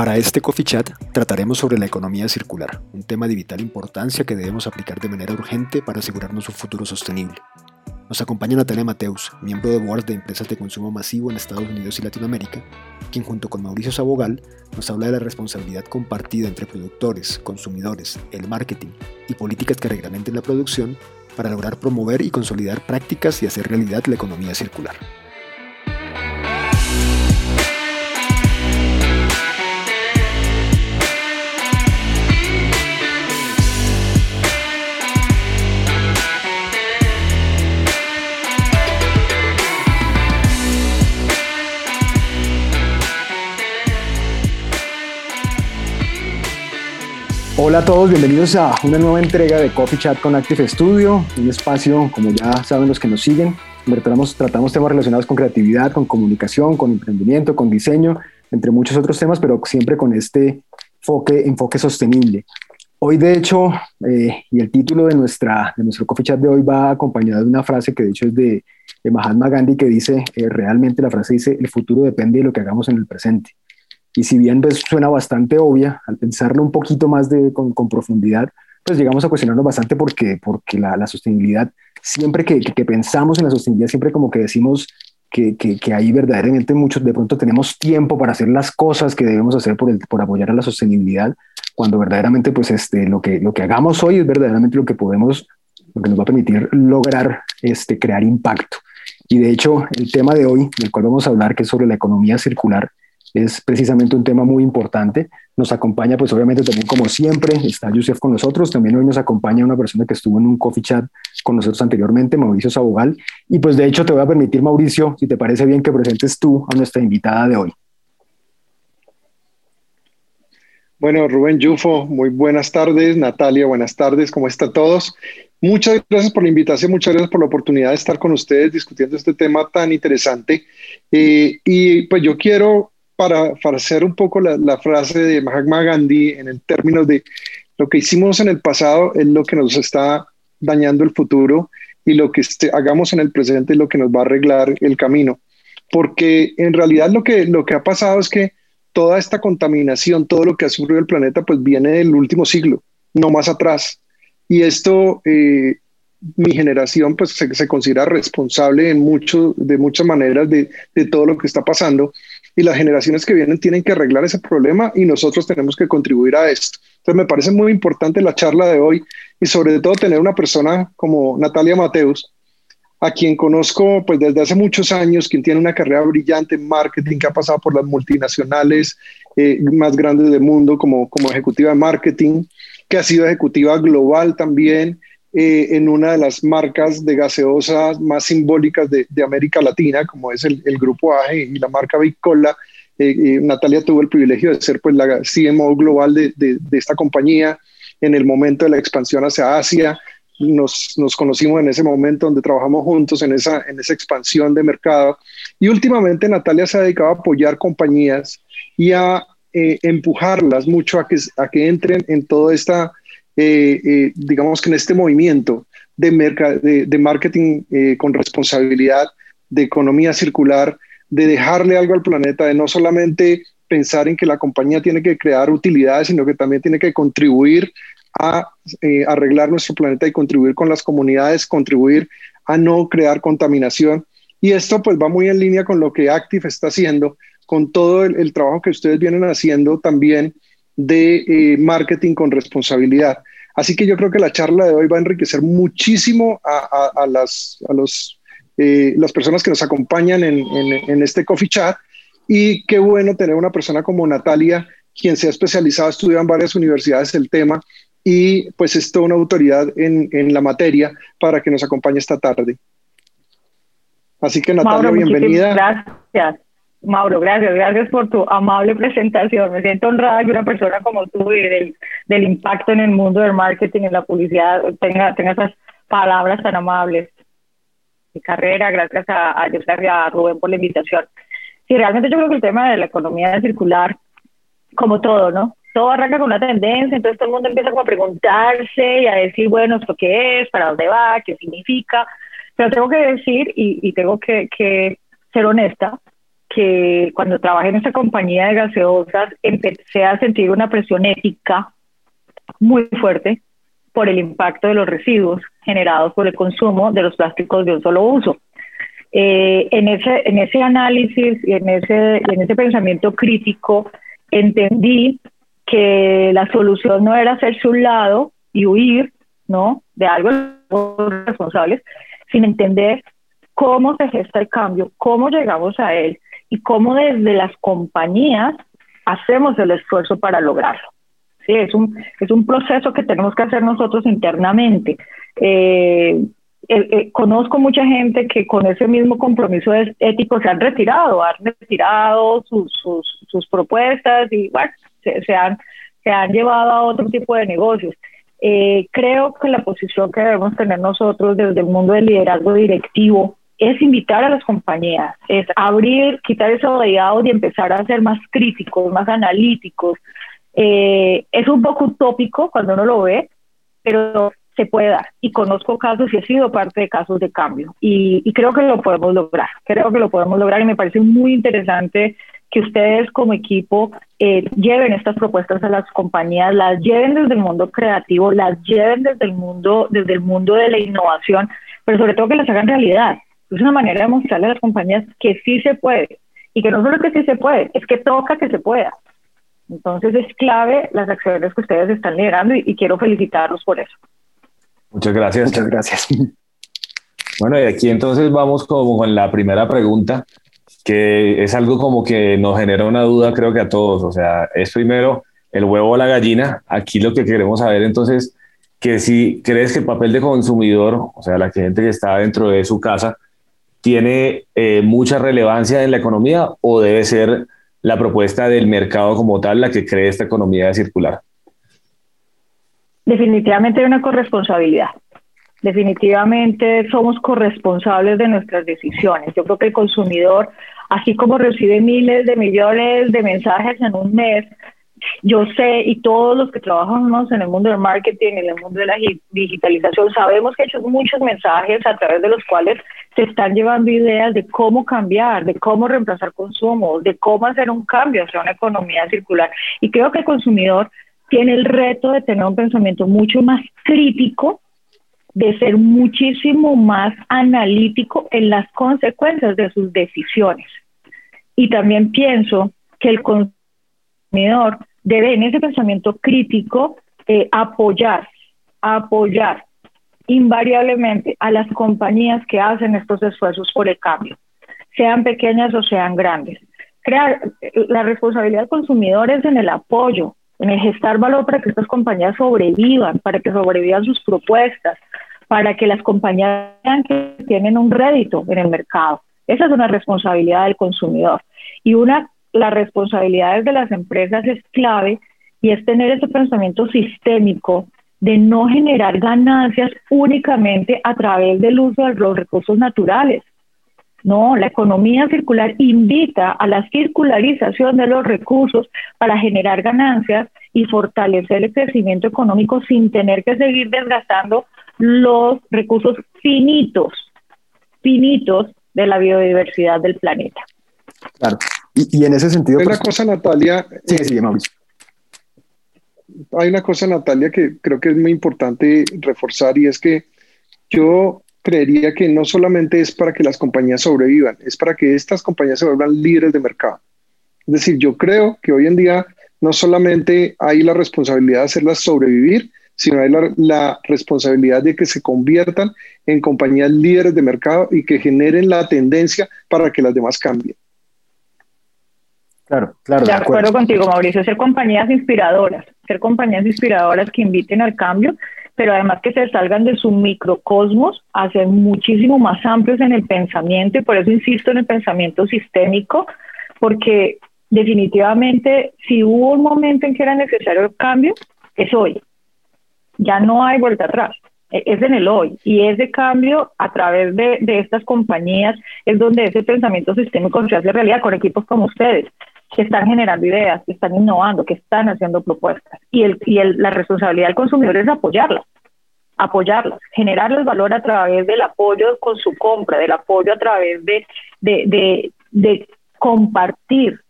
Para este Coffee Chat trataremos sobre la economía circular, un tema de vital importancia que debemos aplicar de manera urgente para asegurarnos un futuro sostenible. Nos acompaña Natalia Mateus, miembro de board de empresas de consumo masivo en Estados Unidos y Latinoamérica, quien junto con Mauricio Sabogal nos habla de la responsabilidad compartida entre productores, consumidores, el marketing y políticas que reglamenten la producción para lograr promover y consolidar prácticas y hacer realidad la economía circular. Hola a todos, bienvenidos a una nueva entrega de Coffee Chat con Active Studio, un espacio, como ya saben los que nos siguen, donde tratamos, tratamos temas relacionados con creatividad, con comunicación, con emprendimiento, con diseño, entre muchos otros temas, pero siempre con este enfoque, sostenible. Hoy, de hecho, eh, y el título de, nuestra, de nuestro Coffee Chat de hoy va acompañado de una frase que de hecho es de, Mahatma Gandhi que dice, eh, realmente la frase dice, el futuro depende de lo que hagamos en el presente. Y si bien pues, suena bastante obvia, al pensarlo un poquito más de, con, con, profundidad, pues llegamos a cuestionarnos bastante porque, porque la, la sostenibilidad, siempre que, que, pensamos en la sostenibilidad, siempre como que decimos que, que, ahí verdaderamente muchos de pronto tenemos tiempo para hacer las cosas que debemos hacer por, el, por apoyar a la sostenibilidad, cuando verdaderamente pues este, lo, que, lo que hagamos hoy es verdaderamente lo que podemos, lo que nos va a permitir lograr este, crear impacto. Y de hecho, el tema de hoy, del cual vamos a hablar, que es sobre la economía circular, es precisamente un tema muy importante. Nos acompaña, pues obviamente también como siempre, está Yusef con nosotros, también hoy nos acompaña una persona que estuvo en un coffee chat con nosotros anteriormente, Mauricio Sabogal, y pues de hecho te voy a permitir, Mauricio, si te parece bien que presentes tú a nuestra invitada de hoy. Bueno, Rubén Yufo, muy buenas tardes. Natalia, buenas tardes. ¿Cómo están todos? Muchas gracias por la invitación, muchas gracias por la oportunidad de estar con ustedes discutiendo este tema tan interesante. Eh, y pues yo quiero para, para hacer un poco la, frase de Mahatma Gandhi en el término de lo que hicimos en el pasado es lo que nos está dañando el futuro y lo que este, hagamos en el presente es lo que nos va a arreglar el camino. Porque en realidad lo que, lo que ha pasado es que toda esta contaminación, todo lo que ha sufrido el planeta, pues viene del último siglo, no más atrás. Y esto, eh, mi generación, pues se, se, considera responsable en mucho, de muchas maneras de, de todo lo que está pasando y las generaciones que vienen tienen que arreglar ese problema y nosotros tenemos que contribuir a esto. Entonces me parece muy importante la charla de hoy y sobre todo tener una persona como Natalia Mateus, a quien conozco pues desde hace muchos años, quien tiene una carrera brillante en marketing, que ha pasado por las multinacionales eh, más grandes del mundo como, como ejecutiva de marketing, que ha sido ejecutiva global también eh, en una de las marcas de gaseosas más simbólicas de, América Latina, como es el, Grupo AGE y la marca Bicola. Eh, eh, Natalia tuvo el privilegio de ser pues, la CMO global de, esta compañía en el momento de la expansión hacia Asia. Nos, nos, conocimos en ese momento donde trabajamos juntos en esa, en esa expansión de mercado. Y últimamente Natalia se ha dedicado a apoyar compañías y a empujarlas mucho a que, a que entren en toda esta eh, eh, digamos que en este movimiento de, de, marketing eh, con responsabilidad, de economía circular, de dejarle algo al planeta, de no solamente pensar en que la compañía tiene que crear utilidades, sino que también tiene que contribuir a arreglar nuestro planeta y contribuir con las comunidades, contribuir a no crear contaminación. Y esto pues va muy en línea con lo que Active está haciendo, con todo el, trabajo que ustedes vienen haciendo también de marketing con responsabilidad. Así que yo creo que la charla de hoy va a enriquecer muchísimo a, las, los, eh, las personas que nos acompañan en, este coffee chat. Y qué bueno tener una persona como Natalia, quien se ha especializado, estudiado en varias universidades el tema y pues es toda una autoridad en, la materia para que nos acompañe esta tarde. Así que Natalia, bienvenida. Gracias. Mauro, gracias, gracias por tu amable presentación. Me siento honrada que una persona como tú y del, del impacto en el mundo del marketing, en la publicidad, tenga, tenga esas palabras tan amables. Mi carrera, gracias a, a y a Rubén por la invitación. Sí, realmente yo creo que el tema de la economía circular, como todo, ¿no? Todo arranca con una tendencia, entonces todo el mundo empieza como a preguntarse y a decir, bueno, ¿esto qué es? ¿Para dónde va? ¿Qué significa? Pero tengo que decir, y, y tengo que, que ser honesta, que cuando trabajé en esta compañía de gaseosas empecé a sentir una presión ética muy fuerte por el impacto de los residuos generados por el consumo de los plásticos de un solo uso. Eh, en, ese, en ese análisis y en ese, en ese pensamiento crítico entendí que la solución no era hacerse un lado y huir ¿no? de algo responsables, sin entender cómo se gesta el cambio, cómo llegamos a él y cómo desde las compañías hacemos el esfuerzo para lograrlo. Sí, es, un, es un proceso que tenemos que hacer nosotros internamente. Eh, eh, eh, conozco mucha gente que con ese mismo compromiso ético se han retirado, han retirado sus, sus, propuestas y bueno, se, han, se han llevado a otro tipo de negocios. creo que la posición que debemos tener nosotros desde el mundo del liderazgo directivo es invitar a las compañías, es abrir, quitar ese layout y empezar a ser más críticos, más analíticos. Eh, es un poco utópico cuando uno lo ve, pero se puede dar. Y conozco casos y he sido parte de casos de cambio. Y, creo que lo podemos lograr. Creo que lo podemos lograr y me parece muy interesante que ustedes como equipo eh, lleven estas propuestas a las compañías, las lleven desde el mundo creativo, las lleven desde el mundo, desde el mundo de la innovación, pero sobre todo que las hagan realidad es una manera de mostrarle a las compañías que sí se puede. Y que no solo que sí se puede, es que toca que se pueda. Entonces es clave las acciones que ustedes están liderando y, quiero felicitarlos por eso. Muchas gracias. Muchas gracias. Bueno, y aquí entonces vamos como con la primera pregunta, que es algo como que nos genera una duda creo que a todos. O sea, es primero el huevo o la gallina. Aquí lo que queremos saber entonces, que si crees que el papel de consumidor, o sea, la gente que está dentro de su casa, tiene eh, mucha relevancia en la economía o debe ser la propuesta del mercado como tal la que cree esta economía circular? Definitivamente hay una corresponsabilidad. Definitivamente somos corresponsables de nuestras decisiones. Yo creo que el consumidor, así como recibe miles de millones de mensajes en un mes, yo sé y todos los que trabajamos en el mundo del marketing, en el mundo de la digitalización, sabemos que hay muchos mensajes a través de los cuales se están llevando ideas de cómo cambiar, de cómo reemplazar consumos, de cómo hacer un cambio hacia una economía circular. Y creo que el consumidor tiene el reto de tener un pensamiento mucho más crítico, de ser muchísimo más analítico en las consecuencias de sus decisiones. Y también pienso que el consumidor debe en ese pensamiento crítico eh, apoyar, apoyar invariablemente a las compañías que hacen estos esfuerzos por el cambio, sean pequeñas o sean grandes. Crear la responsabilidad del consumidor es en el apoyo, en el gestar valor para que estas compañías sobrevivan, para que sobrevivan sus propuestas, para que las compañías que tienen un rédito en el mercado. Esa es una responsabilidad del consumidor. Y una las responsabilidades de las empresas es clave y es tener ese pensamiento sistémico de no generar ganancias únicamente a través del uso de los recursos naturales. No, la economía circular invita a la circularización de los recursos para generar ganancias y fortalecer el crecimiento económico sin tener que seguir desgastando los recursos finitos, finitos de la biodiversidad del planeta. Claro. Y, en ese sentido... Hay una pues, cosa, Natalia. Sí, sí, Mauricio. Hay una cosa, Natalia, que creo que es muy importante reforzar y es que yo creería que no solamente es para que las compañías sobrevivan, es para que estas compañías se vuelvan líderes de mercado. Es decir, yo creo que hoy en día no solamente hay la responsabilidad de hacerlas sobrevivir, sino hay la, la, responsabilidad de que se conviertan en compañías líderes de mercado y que generen la tendencia para que las demás cambien. Claro, claro. De, acuerdo, contigo, Mauricio, ser compañías inspiradoras, ser compañías inspiradoras que inviten al cambio, pero además que se salgan de su microcosmos a ser muchísimo más amplios en el pensamiento y por eso insisto en el pensamiento sistémico, porque definitivamente si hubo un momento en que era necesario el cambio, es hoy. Ya no hay vuelta atrás e, es en el hoy. Y ese cambio a través de, de, estas compañías es donde ese pensamiento sistémico se hace realidad con equipos como ustedes que están generando ideas, que están innovando, que están haciendo propuestas. Y, el, y el, la responsabilidad del consumidor es apoyarlas, apoyarlas, generarles valor a través del apoyo con su compra, del apoyo a través de, de, de, de compartir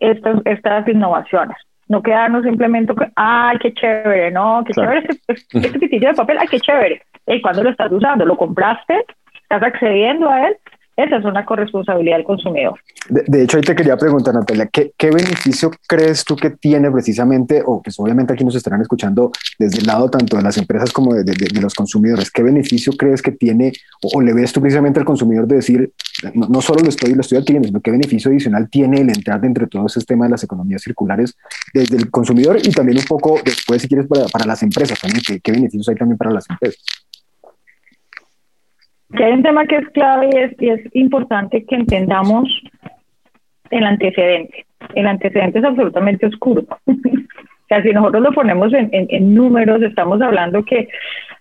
estas, estas innovaciones. No quedarnos simplemente ay, qué chévere, no, qué chévere este, este, pitillo de papel, ay, qué chévere. ¿Y cuándo lo estás usando? ¿Lo compraste? ¿Estás accediendo a él? Esa es una corresponsabilidad del consumidor. De, hecho, ahí te quería preguntar, Natalia, ¿qué, beneficio crees tú que tiene precisamente, o que obviamente aquí nos estarán escuchando desde el lado tanto de las empresas como de, los consumidores, qué beneficio crees que tiene o, le ves tú precisamente al consumidor de decir, no, solo lo estoy, lo estoy adquiriendo, sino qué beneficio adicional tiene el entrar dentro de todo ese tema de las economías circulares desde el consumidor y también un poco después, si quieres, para, para las empresas también, ¿qué, qué beneficios hay también para las empresas? Que hay un tema que es clave y es, y es importante que entendamos el antecedente. El antecedente es absolutamente oscuro. o sea, si nosotros lo ponemos en, en, números, estamos hablando que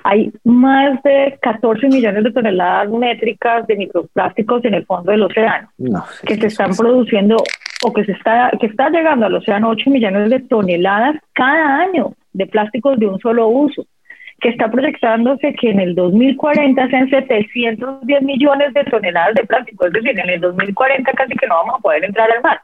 hay más de 14 millones de toneladas métricas de microplásticos en el fondo del océano, que se están produciendo o que se está, que está llegando al océano 8 millones de toneladas cada año de plásticos de un solo uso que está proyectándose que en el 2040 sean 710 millones de toneladas de plástico, es decir, en el 2040 casi que no vamos a poder entrar al mar.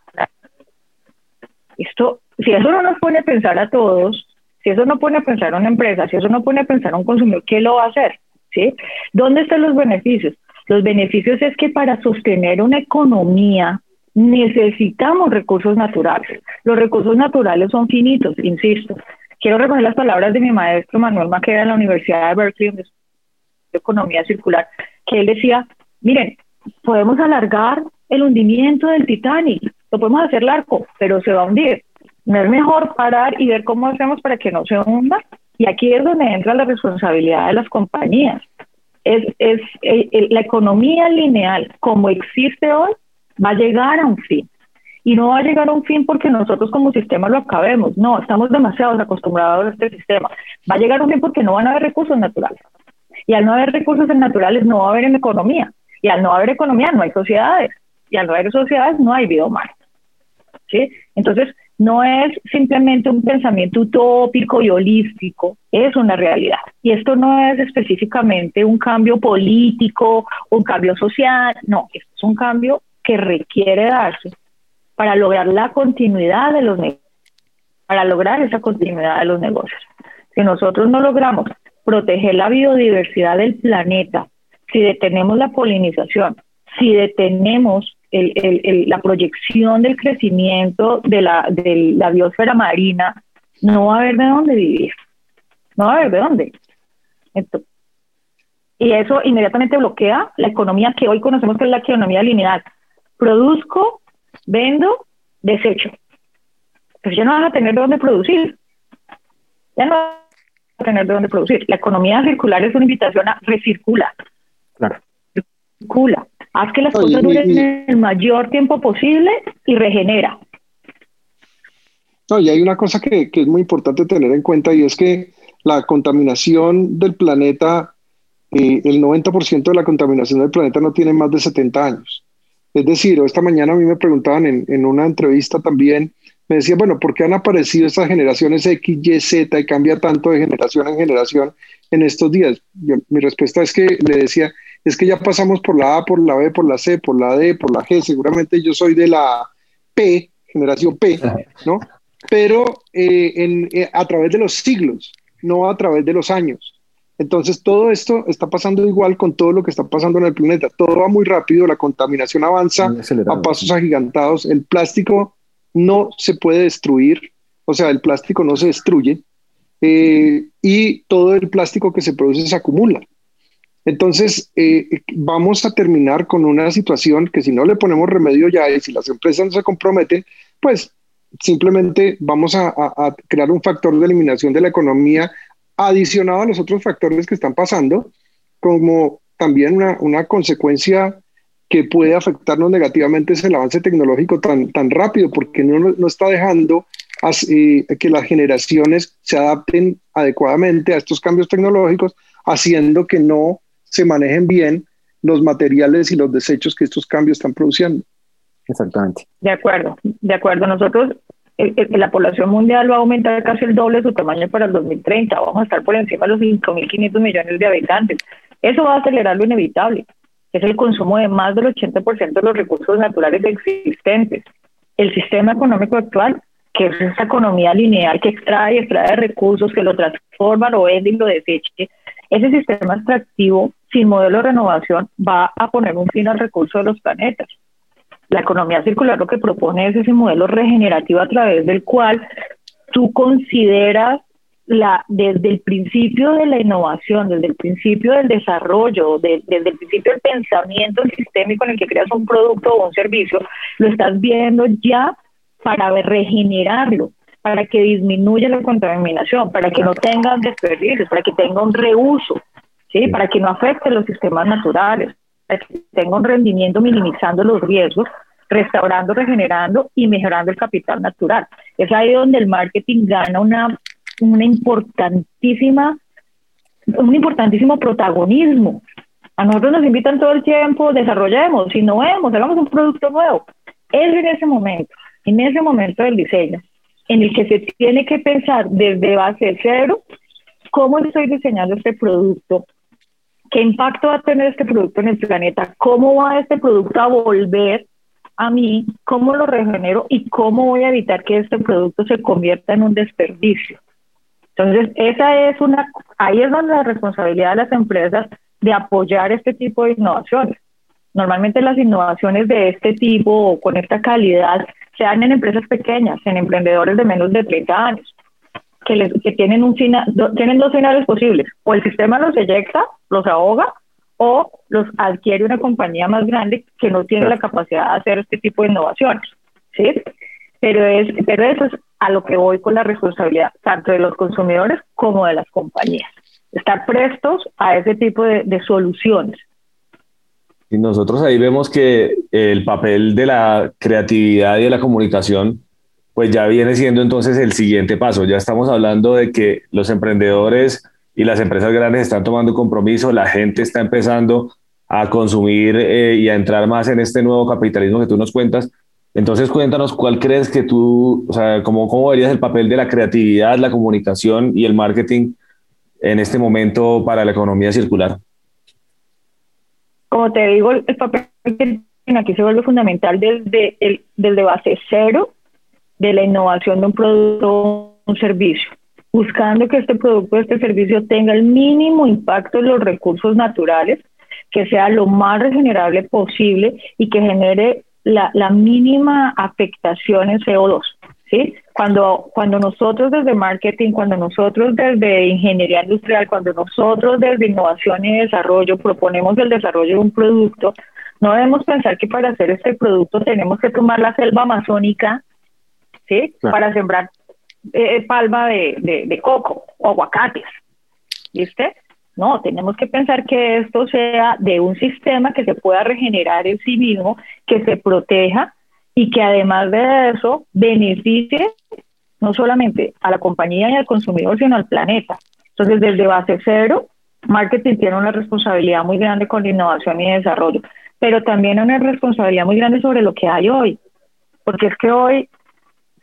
Esto, si eso no nos pone a pensar a todos, si eso no pone a pensar a una empresa, si eso no pone a pensar a un consumidor, ¿qué lo va a hacer? ¿Sí? ¿Dónde están los beneficios? Los beneficios es que para sostener una economía necesitamos recursos naturales. Los recursos naturales son finitos, insisto quiero recoger las palabras de mi maestro Manuel Maqueda en la Universidad de Berkeley, donde economía circular, que él decía, miren, podemos alargar el hundimiento del Titanic, lo podemos hacer largo, pero se va a hundir. No es mejor parar y ver cómo hacemos para que no se hunda. Y aquí es donde entra la responsabilidad de las compañías. Es, es eh, la economía lineal, como existe hoy, va a llegar a un fin y no va a llegar a un fin porque nosotros como sistema lo acabemos. No, estamos demasiado acostumbrados a este sistema. Va a llegar a un fin porque no van a haber recursos naturales. Y al no haber recursos naturales no va a haber economía. Y al no haber economía no hay sociedades. Y al no haber sociedades no hay vida humana. ¿Sí? Entonces, no es simplemente un pensamiento utópico y holístico, es una realidad. Y esto no es específicamente un cambio político, un cambio social, no, esto es un cambio que requiere darse para lograr la continuidad de los negocios, para lograr esa continuidad de los negocios. Si nosotros no logramos proteger la biodiversidad del planeta, si detenemos la polinización, si detenemos la proyección del crecimiento de la, de la biosfera marina, no va a haber de dónde vivir. No va a haber de dónde. y eso inmediatamente bloquea la economía que hoy conocemos que es la economía lineal. Produzco, vendo, desecho. Pues ya no van a tener de dónde producir. Ya no van a tener de dónde producir. La economía circular es una invitación a recircula. Claro. Recircula. Haz que las cosas duren el mayor tiempo posible y regenera. No, y hay una cosa que, que, es muy importante tener en cuenta y es que la contaminación del planeta, eh, el 90% de la contaminación del planeta no tiene más de 70 años. Es decir, esta mañana a mí me preguntaban en, una entrevista también, me decían, bueno, ¿por qué han aparecido estas generaciones X, Y, Z y cambia tanto de generación en generación en estos días? mi respuesta es que le decía, es que ya pasamos por la A, por la B, por la C, por la D, por la G, seguramente yo soy de la P, generación P, ¿no? Pero eh, eh, a través de los siglos, no a través de los años. Entonces, todo esto está pasando igual con todo lo que está pasando en el planeta. Todo va muy rápido, la contaminación avanza a pasos agigantados. El plástico no se puede destruir, o sea, el plástico no se destruye eh, y todo el plástico que se produce se acumula. Entonces, eh, vamos a terminar con una situación que si no le ponemos remedio ya y si las empresas no se comprometen, pues simplemente vamos a, a crear un factor de eliminación de la economía adicionado a los otros factores que están pasando, como también una, consecuencia que puede afectarnos negativamente es el avance tecnológico tan, tan rápido, porque no, no está dejando así, que las generaciones se adapten adecuadamente a estos cambios tecnológicos, haciendo que no se manejen bien los materiales y los desechos que estos cambios están produciendo. Exactamente. De acuerdo, de acuerdo. Nosotros la población mundial va a aumentar casi el doble de su tamaño para el 2030. Vamos a estar por encima de los 5.500 millones de habitantes. Eso va a acelerar lo inevitable. es el consumo de más del 80% de los recursos naturales existentes. El sistema económico actual, que es esa economía lineal que extrae y extrae recursos, que lo transforma, lo vende y lo deseche, ese sistema extractivo sin modelo de renovación va a poner un fin al recurso de los planetas. La economía circular lo que propone es ese modelo regenerativo a través del cual tú consideras la, desde el principio de la innovación, desde el principio del desarrollo, desde el principio del pensamiento sistémico en el que creas un producto o un servicio, lo estás viendo ya para regenerarlo, para que disminuya la contaminación, para que no tenga desperdicios, para que tenga un reuso, ¿sí? para que no afecte los sistemas naturales, tenga un rendimiento minimizando los riesgos, restaurando, regenerando y mejorando el capital natural. Es ahí donde el marketing gana una una importantísima, un importantísimo protagonismo. A nosotros nos invitan todo el tiempo, desarrollemos, innovemos, hagamos un producto nuevo. Es en ese momento, en ese momento del diseño, en el que se tiene que pensar desde base cero cómo estoy diseñando este producto, qué impacto va a tener este producto en el planeta, cómo va este producto a volver a mí, cómo lo regenero y cómo voy a evitar que este producto se convierta en un desperdicio. Entonces, esa es una, ahí es donde la responsabilidad de las empresas de apoyar este tipo de innovaciones. Normalmente las innovaciones de este tipo o con esta calidad se dan en empresas pequeñas, en emprendedores de menos de 30 años, que, les, que tienen, un tienen dos finales posibles. O el sistema los eyecta, los ahoga, o los adquiere una compañía más grande que no tiene la capacidad de hacer este tipo de innovaciones. ¿sí? Pero, es, pero eso es a lo que voy con la responsabilidad tanto de los consumidores como de las compañías. Estar prestos a ese tipo de, soluciones. Y nosotros ahí vemos que el papel de la creatividad y de la comunicación, pues ya viene siendo entonces el siguiente paso. Ya estamos hablando de que los emprendedores y las empresas grandes están tomando compromiso, la gente está empezando a consumir eh, y a entrar más en este nuevo capitalismo que tú nos cuentas, entonces cuéntanos cuál crees que tú, o sea, cómo, cómo verías el papel de la creatividad, la comunicación y el marketing en este momento para la economía circular. Como te digo, el papel aquí se vuelve fundamental desde, el, desde base cero de la innovación de un producto o un servicio, buscando que este producto o este servicio tenga el mínimo impacto en los recursos naturales, que sea lo más regenerable posible y que genere la, mínima afectación en CO2. ¿sí? Cuando, cuando nosotros desde marketing, cuando nosotros desde ingeniería industrial, cuando nosotros desde innovación y desarrollo proponemos el desarrollo de un producto, no debemos pensar que para hacer este producto tenemos que tomar la selva amazónica ¿sí? para sembrar eh, palma de, de, de coco o aguacates. ¿Viste? No, tenemos que pensar que esto sea de un sistema que se pueda regenerar en sí mismo, que se proteja y que además de eso beneficie no solamente a la compañía y al consumidor, sino al planeta. Entonces, desde base cero, marketing tiene una responsabilidad muy grande con la innovación y desarrollo, pero también una responsabilidad muy grande sobre lo que hay hoy, porque es que hoy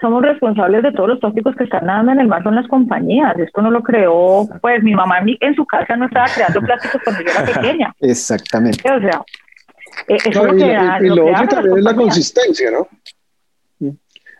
somos responsables de todos los tóxicos que están dando en el mar son las compañías. Esto no lo creó, pues mi mamá en su casa no estaba creando plásticos cuando yo era pequeña. Exactamente. O sea, e-, eso lo que y, lo, otro también es la consistencia, ¿no?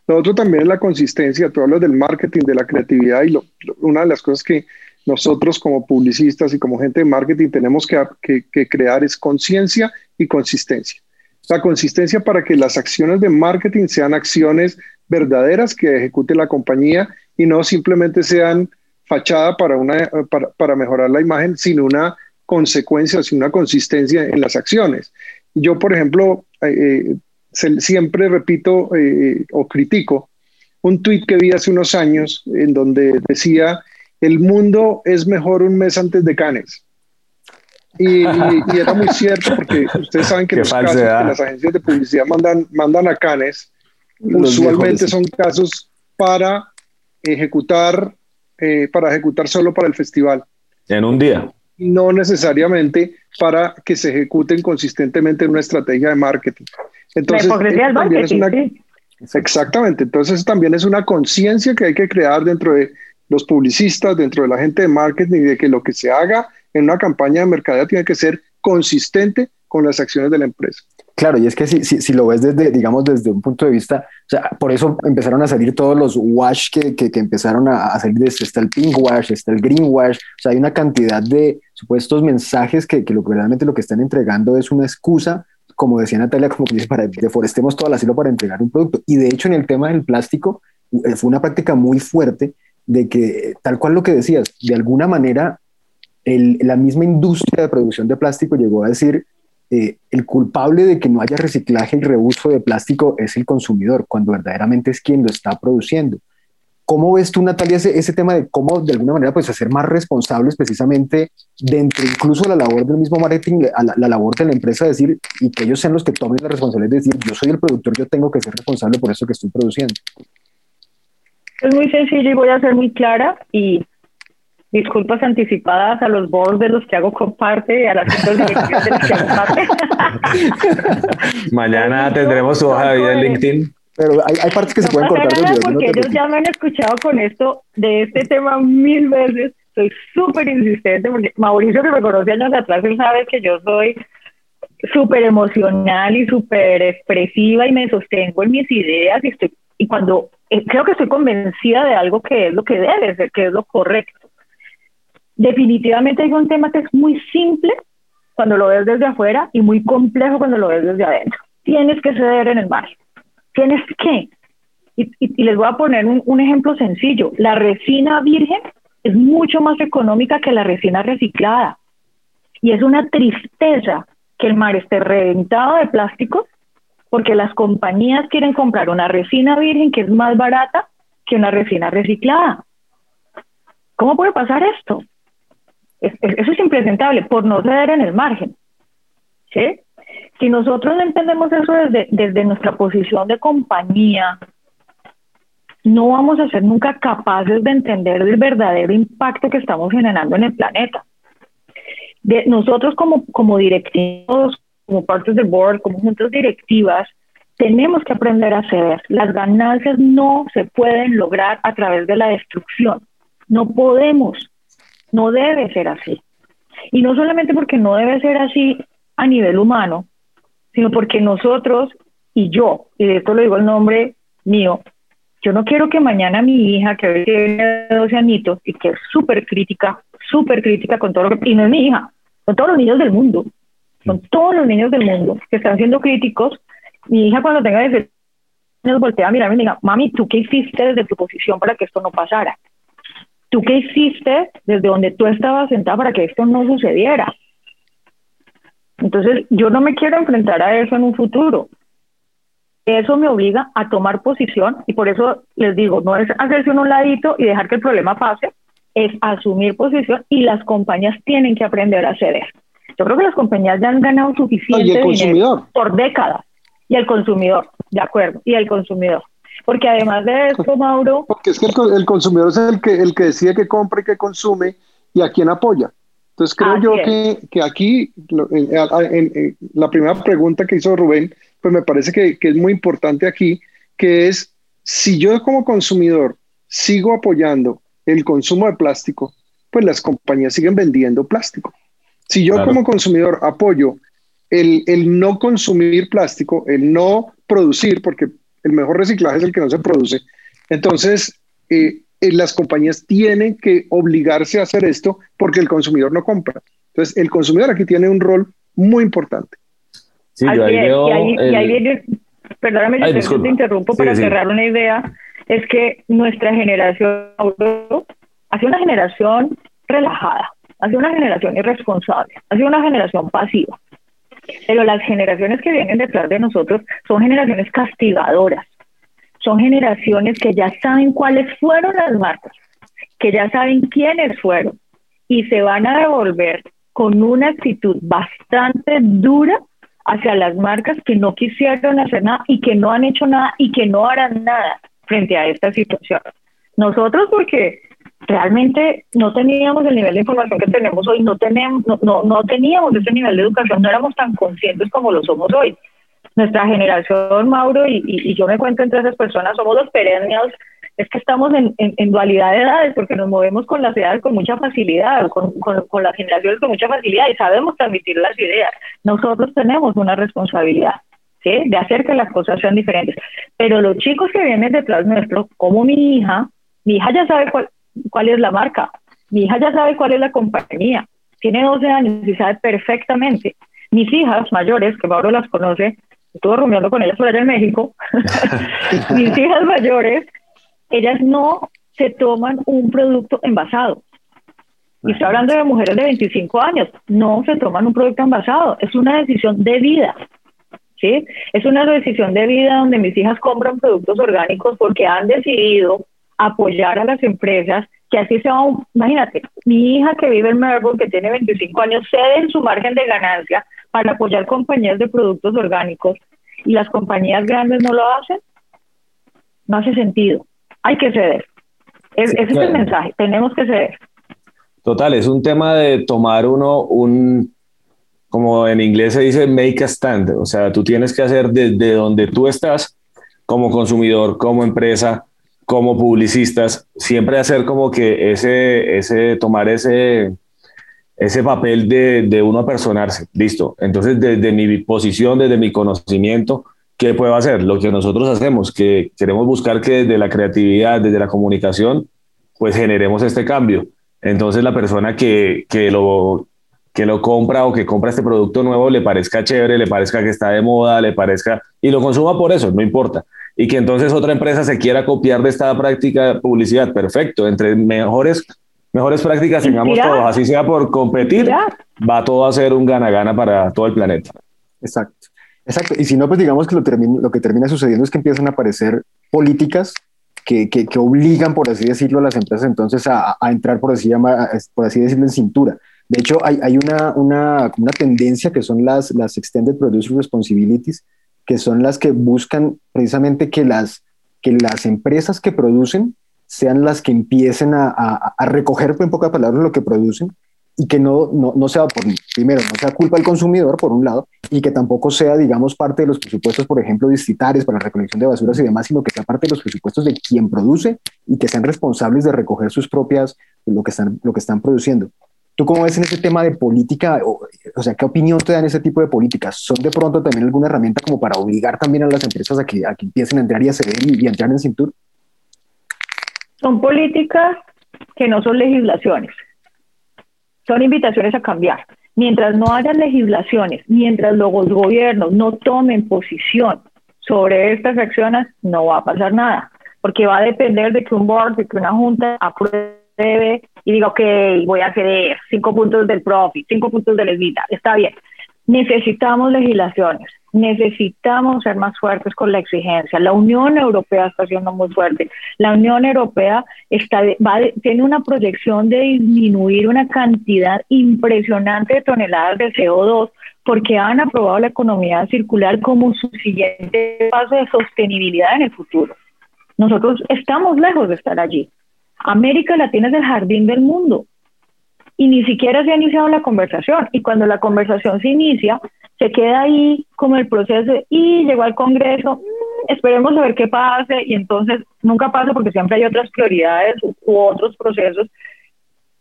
Lo otro también es la consistencia. Tú hablas del marketing, de la creatividad y una de las cosas que nosotros como publicistas y como gente de marketing tenemos que, que crear es conciencia y consistencia. La consistencia para que las acciones de marketing sean acciones verdaderas que ejecute la compañía y no simplemente sean fachada para, una, para, mejorar la imagen, sino una consecuencia, sino una consistencia en las acciones. Yo, por ejemplo, eh, eh, siempre repito eh, o critico un tuit que vi hace unos años en donde decía, el mundo es mejor un mes antes de Canes. Y, era muy cierto porque ustedes saben que, los casos que las agencias de publicidad mandan, mandan a Canes usualmente son casos para ejecutar, eh, para ejecutar solo para el festival. En un día. No necesariamente para que se ejecuten consistentemente en una estrategia de marketing. Entonces, también es una, Exactamente, entonces también es una conciencia que hay que crear dentro de los publicistas, dentro de la gente de marketing, de que lo que se haga en una campaña de mercadeo tiene que ser consistente con las acciones de la empresa. Claro, y es que si, si, lo ves desde, digamos, desde un punto de vista, o sea, por eso empezaron a salir todos los wash que, que, empezaron a, salir, desde, está el pink wash, está el green wash, o sea, hay una cantidad de supuestos mensajes que, que lo, realmente lo que están entregando es una excusa, como decía Natalia, como que dice, para deforestemos todo el asilo para entregar un producto. Y de hecho, en el tema del plástico, eh, fue una práctica muy fuerte de que, tal cual lo que decías, de alguna manera, el, la misma industria de producción de plástico llegó a decir, eh, el culpable de que no haya reciclaje y reuso de plástico es el consumidor, cuando verdaderamente es quien lo está produciendo. ¿Cómo ves tú, Natalia, ese, tema de cómo de alguna manera pues hacer más responsables precisamente dentro incluso de la labor del mismo marketing, la, labor de la empresa, decir, y que ellos sean los que tomen la responsabilidad de decir, yo soy el productor, yo tengo que ser responsable por eso que estoy produciendo? Es muy sencillo y voy a ser muy clara y disculpas anticipadas a los boards de los que hago comparte y a las de los que hago parte. Mañana tendremos su hoja de vida en LinkedIn. Pero hay, hay partes que se pueden cortar. Nada porque ellos ya me han escuchado con esto, de este tema mil veces. Soy súper insistente porque Mauricio que me conoce años atrás, él sabe que yo soy súper emocional y súper expresiva y me sostengo en mis ideas y estoy y cuando eh, creo que estoy convencida de algo que es lo que debe ser, que es lo correcto definitivamente hay un tema que es muy simple cuando lo ves desde afuera y muy complejo cuando lo ves desde adentro. Tienes que ceder en el margen. Tienes que. Y, les voy a poner un, un, ejemplo sencillo. La resina virgen es mucho más económica que la resina reciclada. Y es una tristeza que el mar esté reventado de plásticos porque las compañías quieren comprar una resina virgen que es más barata que una resina reciclada. ¿Cómo puede pasar esto? Eso es impresentable por no ceder en el margen. ¿sí? Si nosotros no entendemos eso desde, desde nuestra posición de compañía, no vamos a ser nunca capaces de entender el verdadero impacto que estamos generando en el planeta. De, nosotros como, como directivos, como partes del board, como juntas directivas, tenemos que aprender a ceder. Las ganancias no se pueden lograr a través de la destrucción. No podemos no debe ser así. Y no solamente porque no debe ser así a nivel humano, sino porque nosotros y yo, y de esto lo digo el nombre mío, yo no quiero que mañana mi hija, que hoy tiene 12 añitos y que es súper crítica, súper crítica con todo lo que... Y no es mi hija, son todos los niños del mundo, son todos los niños del mundo que están siendo críticos. Mi hija cuando tenga 10 años voltea a mirarme y me diga, mami, ¿tú qué hiciste desde tu posición para que esto no pasara? ¿Tú qué hiciste desde donde tú estabas sentada para que esto no sucediera? Entonces, yo no me quiero enfrentar a eso en un futuro. Eso me obliga a tomar posición y por eso les digo, no es hacerse un ladito y dejar que el problema pase, es asumir posición y las compañías tienen que aprender a ceder. Yo creo que las compañías ya han ganado suficiente dinero por décadas. Y el consumidor, de acuerdo, y el consumidor. Porque además de esto, Mauro... Porque es que el, consumidor es el que, el que decide qué compra y qué consume y a quién apoya. Entonces creo yo que, que, aquí, en, la primera pregunta que hizo Rubén, pues me parece que, que es muy importante aquí, que es, si yo como consumidor sigo apoyando el consumo de plástico, pues las compañías siguen vendiendo plástico. Si yo como consumidor apoyo el, el, no consumir plástico, el no producir, porque el mejor reciclaje es el que no se produce. Entonces, eh, eh, las compañías tienen que obligarse a hacer esto porque el consumidor no compra. Entonces, el consumidor aquí tiene un rol muy importante. Sí, yo ahí y, ahí, viene, perdóname si te interrumpo para cerrar una idea, es que nuestra generación ha sido una generación relajada, ha sido una generación irresponsable, ha sido una generación pasiva. Pero las generaciones que vienen detrás de nosotros son generaciones castigadoras, son generaciones que ya saben cuáles fueron las marcas, que ya saben quiénes fueron y se van a devolver con una actitud bastante dura hacia las marcas que no quisieron hacer nada y que no han hecho nada y que no harán nada frente a esta situación. Nosotros porque realmente no teníamos el nivel de información que tenemos hoy, no, tenemos, no, no, teníamos ese nivel de educación, no éramos tan conscientes como lo somos hoy. Nuestra generación, Mauro, y, yo me cuento entre esas personas, somos los perennials es que estamos en, en, dualidad de edades porque nos movemos con las edades con mucha facilidad, con, con, con las generaciones con mucha facilidad y sabemos transmitir las ideas. Nosotros tenemos una responsabilidad. ¿Sí? de hacer que las cosas sean diferentes. Pero los chicos que vienen detrás nuestro, como mi hija, mi hija ya sabe cuál, cuál es la marca, mi hija ya sabe cuál es la compañía, tiene 12 años y sabe perfectamente. Mis hijas mayores, que Mauro las conoce, estuvo rumiando con ellas por allá en México, mis hijas mayores, ellas no se toman un producto envasado. Y estoy hablando de mujeres de 25 años, no se toman un producto envasado, es una decisión de vida. ¿sí? Es una decisión de vida donde mis hijas compran productos orgánicos porque han decidido apoyar a las empresas que así sea, imagínate, mi hija que vive en Melbourne, que tiene 25 años, cede en su margen de ganancia para apoyar compañías de productos orgánicos y las compañías grandes no lo hacen, no hace sentido. Hay que ceder. ese es el mensaje, tenemos que ceder. Total, es un tema de tomar uno un, como en inglés se dice, make a stand. O sea, tú tienes que hacer desde donde tú estás como consumidor, como empresa, como publicistas, siempre hacer como que ese, ese tomar ese, ese papel de, de uno personarse. Listo. Entonces, desde mi posición, desde mi conocimiento, ¿qué puedo hacer? Lo que nosotros hacemos, que queremos buscar que desde la creatividad, desde la comunicación, pues generemos este cambio. Entonces, la persona que, que lo, que lo compra o que compra este producto nuevo le parezca chévere, le parezca que está de moda, le parezca y lo consuma por eso, no importa y que entonces otra empresa se quiera copiar de esta práctica de publicidad. Perfecto, entre mejores, mejores prácticas tengamos todos, así sea por competir, va todo a ser un gana-gana para todo el planeta. Exacto. Exacto. Y si no, pues digamos que lo, lo que termina sucediendo es que empiezan a aparecer políticas que, que, obligan, por así decirlo, a las empresas entonces a, a entrar, por así, por así decirlo, en cintura. De hecho, hay, hay una, una, una, tendencia que son las, las Extended Producer Responsibilities, que son las que buscan precisamente que las, que las empresas que producen sean las que empiecen a, a, recoger, en pocas palabras, lo que producen y que no, no, no, sea, por, primero, no sea culpa del consumidor, por un lado, y que tampoco sea, digamos, parte de los presupuestos, por ejemplo, distritarios para la recolección de basuras y demás, sino que sea parte de los presupuestos de quien produce y que sean responsables de recoger sus propias, lo que están, lo que están produciendo. ¿Tú cómo ves en ese tema de política? Sea, ¿qué opinión te dan ese tipo de políticas? ¿Son de pronto también alguna herramienta como para obligar también a las empresas a que, a que empiecen a entrar y a ceder y, a entrar en cintura? Son políticas que no son legislaciones. Son invitaciones a cambiar. Mientras no haya legislaciones, mientras los gobiernos no tomen posición sobre estas acciones, no va a pasar nada, porque va a depender de que un board, de que una junta apruebe y digo, ok, voy a hacer cinco puntos del profit, cinco puntos del EBITDA, está bien. Necesitamos legislaciones, necesitamos ser más fuertes con la exigencia. La Unión Europea está siendo muy fuerte. La Unión Europea está, tiene una proyección de disminuir una cantidad impresionante de toneladas de CO2 porque han aprobado la economía circular como su siguiente paso de sostenibilidad en el futuro. Nosotros estamos lejos de estar allí. América Latina es el jardín del mundo y ni siquiera se ha iniciado la conversación. Y cuando la conversación se inicia, se queda ahí como el proceso y llegó al Congreso, mm, esperemos a ver qué pase y entonces nunca pasa porque siempre hay otras prioridades u, otros procesos.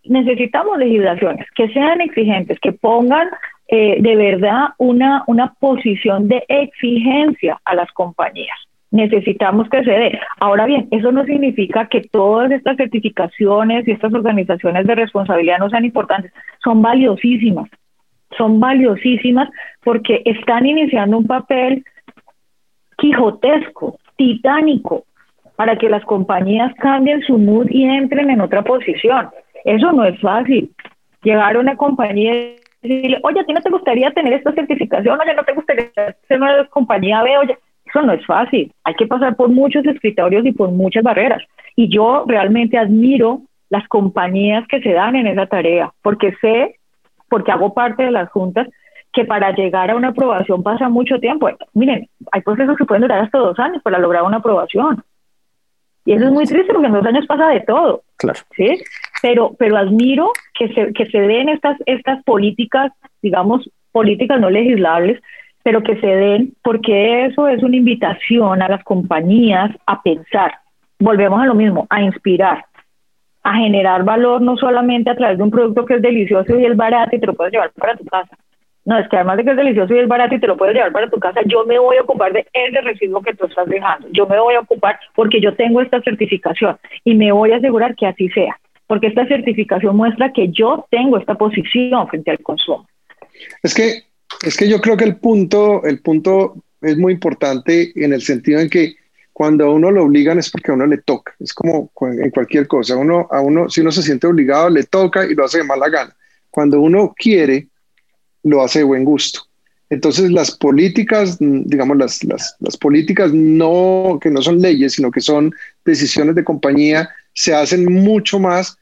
Necesitamos legislaciones que sean exigentes, que pongan eh, de verdad una, una posición de exigencia a las compañías necesitamos que se dé. Ahora bien, eso no significa que todas estas certificaciones y estas organizaciones de responsabilidad no sean importantes, son valiosísimas, son valiosísimas porque están iniciando un papel quijotesco, titánico, para que las compañías cambien su mood y entren en otra posición. Eso no es fácil. Llegar a una compañía y decirle, oye, ¿a ti no te gustaría tener esta certificación? Oye, ¿no te gustaría ser una compañía B? Oye, eso no es fácil. Hay que pasar por muchos escritorios y por muchas barreras. Y yo realmente admiro las compañías que se dan en esa tarea, porque sé, porque hago parte de las juntas, que para llegar a una aprobación pasa mucho tiempo. Miren, hay procesos que pueden durar hasta dos años para lograr una aprobación. Y eso es muy triste porque en dos años pasa de todo. Claro. ¿sí? Pero, pero admiro que se, que se den estas, estas políticas, digamos, políticas no legislables, pero que se den, porque eso es una invitación a las compañías a pensar, volvemos a lo mismo, a inspirar, a generar valor no solamente a través de un producto que es delicioso y es barato y te lo puedes llevar para tu casa. No, es que además de que es delicioso y es barato y te lo puedes llevar para tu casa, yo me voy a ocupar de ese residuo que tú estás dejando. Yo me voy a ocupar porque yo tengo esta certificación y me voy a asegurar que así sea, porque esta certificación muestra que yo tengo esta posición frente al consumo. Es que, es que yo creo que el punto, el punto es muy importante en el sentido en que cuando a uno lo obligan es porque a uno le toca. Es como en cualquier cosa. Uno, a uno, si uno se siente obligado, le toca y lo hace de mala gana. Cuando uno quiere, lo hace de buen gusto. Entonces las políticas, digamos, las, las, las, políticas no, que no son leyes, sino que son decisiones de compañía, se hacen mucho más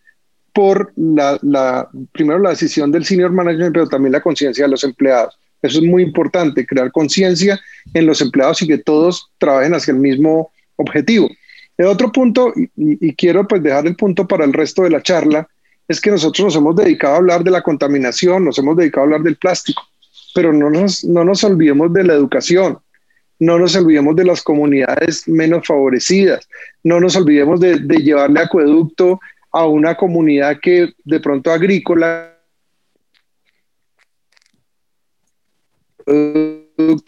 por la, la, primero la decisión del senior management, pero también la conciencia de los empleados. Eso es muy importante, crear conciencia en los empleados y que todos trabajen hacia el mismo objetivo. El otro punto, y, quiero pues dejar el punto para el resto de la charla, es que nosotros nos hemos dedicado a hablar de la contaminación, nos hemos dedicado a hablar del plástico, pero no nos, no nos olvidemos de la educación, no nos olvidemos de las comunidades menos favorecidas, no nos olvidemos de, de llevarle acueducto a una comunidad que de pronto agrícola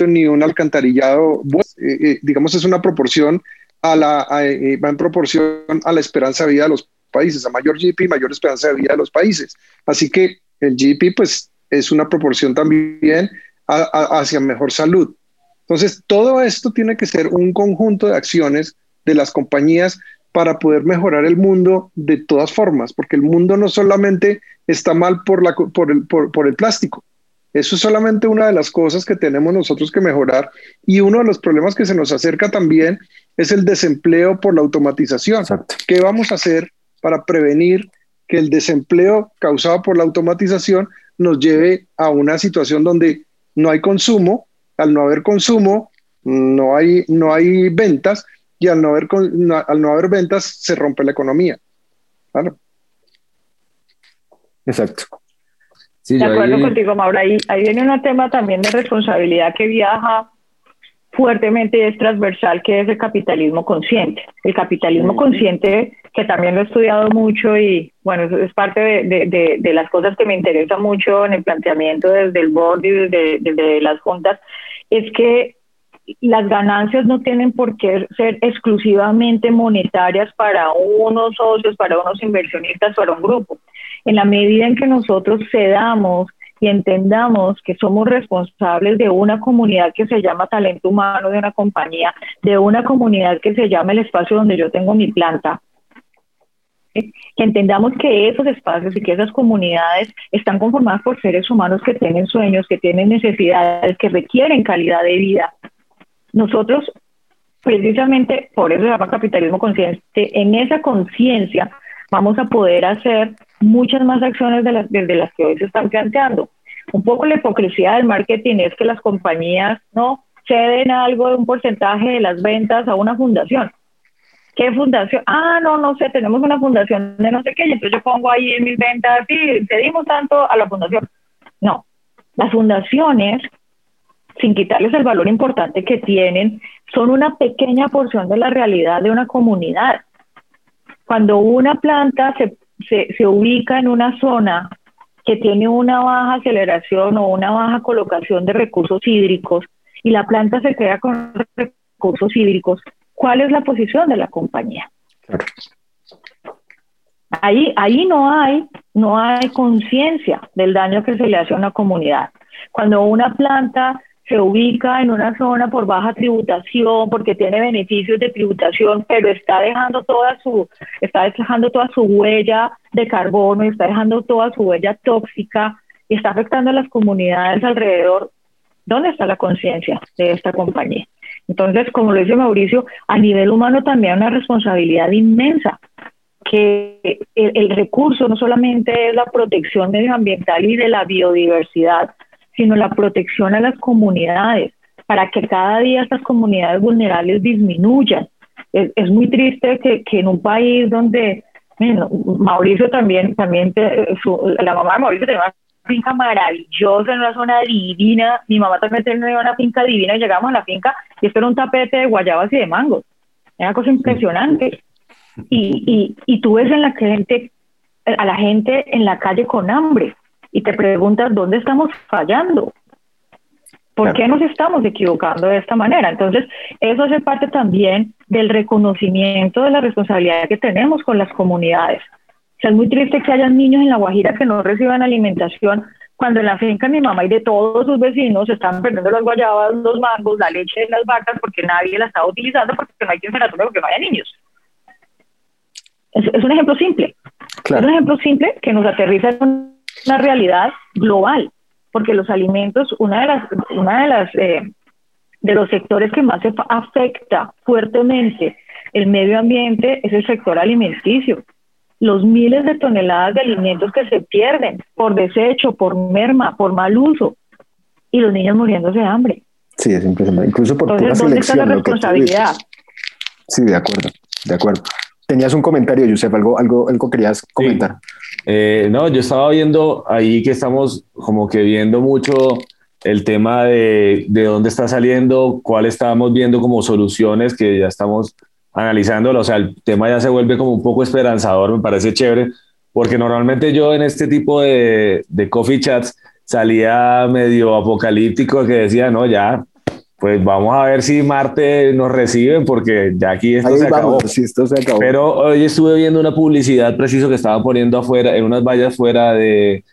ni un alcantarillado, eh, eh, digamos, es una proporción a la, eh, va en proporción a la esperanza de vida de los países, a mayor GDP, mayor esperanza de vida de los países. Así que el GDP, pues, es una proporción también hacia mejor salud. Entonces, todo esto tiene que ser un conjunto de acciones de las compañías para poder mejorar el mundo de todas formas, porque el mundo no solamente está mal por, la, por, el, por el plástico, eso es solamente una de las cosas que tenemos nosotros que mejorar y uno de los problemas que se nos acerca también es el desempleo por la automatización. ¿Qué vamos a hacer para prevenir que el desempleo causado por la automatización nos lleve a una situación donde no hay consumo, al no haber consumo, no hay, no hay ventas y al no haber, al no haber ventas se rompe la economía. Exacto de acuerdo contigo, Maura. Ahí, ahí viene un tema también de responsabilidad que viaja fuertemente y es transversal, que es el capitalismo consciente. El capitalismo consciente, que también lo he estudiado mucho y bueno, es parte de, de, de, las cosas que me interesa mucho en el planteamiento desde el board y desde, desde las juntas, es que las ganancias no tienen por qué ser exclusivamente monetarias para unos socios, para unos inversionistas, para un grupo en la medida en que nosotros cedamos y entendamos que somos responsables de una comunidad que se llama talento humano de una compañía, de una comunidad que se llama el espacio donde yo tengo mi planta, que entendamos que esos espacios y que esas comunidades están conformadas por seres humanos que tienen sueños, que tienen necesidades, que requieren calidad de vida. Nosotros, precisamente por eso se llama capitalismo consciente, en esa conciencia vamos a poder hacer muchas más acciones de las, desde las que hoy se están planteando. Un poco la hipocresía del marketing es que las compañías no ceden algo de un porcentaje de las ventas a una fundación. ¿Qué fundación? Ah, no, no sé, tenemos una fundación de no sé qué, y entonces yo pongo ahí en mis ventas, sí, cedimos tanto a la fundación. No, las fundaciones, sin quitarles el valor importante que tienen, son una pequeña porción de la realidad de una comunidad. Cuando una planta se se, se ubica en una zona que tiene una baja aceleración o una baja colocación de recursos hídricos y la planta se queda con recursos hídricos, ¿cuál es la posición de la compañía? Ahí, ahí no hay, no hay conciencia del daño que se le hace a una comunidad. Cuando una planta se ubica en una zona por baja tributación, porque tiene beneficios de tributación, pero está dejando toda su, está dejando toda su huella de carbono está dejando toda su huella tóxica y está afectando a las comunidades alrededor. ¿Dónde está la conciencia de esta compañía? Entonces, como lo dice Mauricio, a nivel humano también hay una responsabilidad inmensa, que el recurso no solamente es la protección medioambiental y de la biodiversidad, sino la protección a las comunidades, para que cada día estas comunidades vulnerables disminuyan. Es, muy triste que, en un país donde Mauricio también, también la mamá de Mauricio tenía una finca maravillosa en una zona divina, mi mamá también tenía una finca divina y llegamos a la finca y esto era un tapete de guayabas y de mangos, era cosa impresionante. Y, y, y tú ves en la gente, a la gente en la calle con hambre y te preguntas dónde estamos fallando. ¿Por qué nos estamos equivocando de esta manera? Entonces, eso hace parte también del reconocimiento de la responsabilidad que tenemos con las comunidades. O sea, es muy triste que haya niños en La Guajira que no reciban alimentación cuando en la finca mi mamá y de todos sus vecinos están perdiendo las guayabas, los mangos, la leche de las vacas porque nadie la está utilizando porque no hay temperatura porque no haya niños. Es, un ejemplo simple. Es un ejemplo simple que nos aterriza en una realidad global, porque los alimentos, una de las, una de las eh, de los sectores que más se afecta fuertemente el medio ambiente es el sector alimenticio los miles de toneladas de alimentos que se pierden por desecho, por merma, por mal uso, y los niños muriéndose de hambre. Sí, es impresionante. Incluso por Entonces, ¿dónde está la responsabilidad? Sí, de acuerdo, de acuerdo. Tenías un comentario, Yusef, algo, algo, algo querías comentar. Eh, no, yo estaba viendo ahí que estamos como que viendo mucho el tema de, de dónde está saliendo, cuál estábamos viendo como soluciones que ya estamos analizándolo, o sea, el tema ya se vuelve como un poco esperanzador, me parece chévere, porque normalmente yo en este tipo de, de coffee chats salía medio apocalíptico que decía, no, ya, pues vamos a ver si Marte nos reciben porque ya aquí esto, se, acabó. esto se acabó. Pero hoy estuve viendo una publicidad preciso que estaban poniendo afuera, en unas vallas fuera de,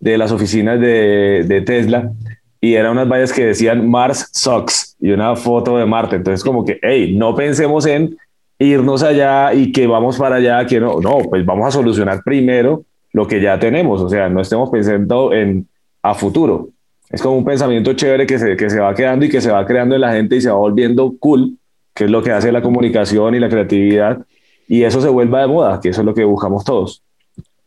de las oficinas de, de, Tesla y eran unas vallas que decían Mars sucks y una foto de Marte. Entonces como que, hey, no pensemos en irnos allá y que vamos para allá, que no, no, pues vamos a solucionar primero lo que ya tenemos, o sea, no estemos pensando en a futuro. Es como un pensamiento chévere que se, que se va quedando y que se va creando en la gente y se va volviendo cool, que es lo que hace la comunicación y la creatividad, y eso se vuelva de moda, que eso es lo que buscamos todos.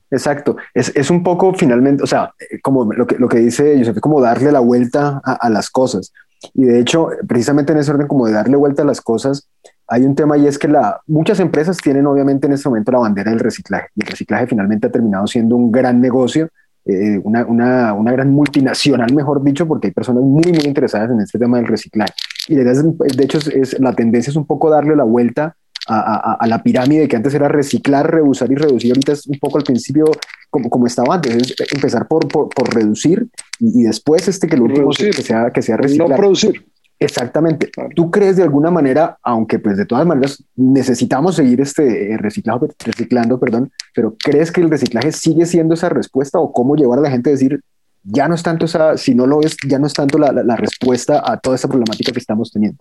Exacto, es, es un poco finalmente, o sea, como lo que, lo que dice Joseph, como darle la vuelta a, a las cosas. Y de hecho, precisamente en ese orden como de darle vuelta a las cosas, hay un tema y es que la, muchas empresas tienen obviamente en este momento la bandera del reciclaje y el reciclaje finalmente ha terminado siendo un gran negocio, eh, una, una, una, gran multinacional, mejor dicho, porque hay personas muy, muy interesadas en este tema del reciclaje. Y de hecho, es, la tendencia es un poco darle la vuelta a, a, la pirámide que antes era reciclar, reusar y reducir. Ahorita es un poco al principio como, como estaba antes, es empezar por, por, por reducir y, después este que lo último que sea, que sea reciclar. No producir. Exactamente. ¿Tú crees de alguna manera, aunque pues de todas maneras necesitamos seguir este eh, reciclado, reciclando, perdón, pero crees que el reciclaje sigue siendo esa respuesta o cómo llevar a la gente a decir, ya no es tanto esa, si no lo es, ya no es tanto la, la, respuesta a toda esa problemática que estamos teniendo?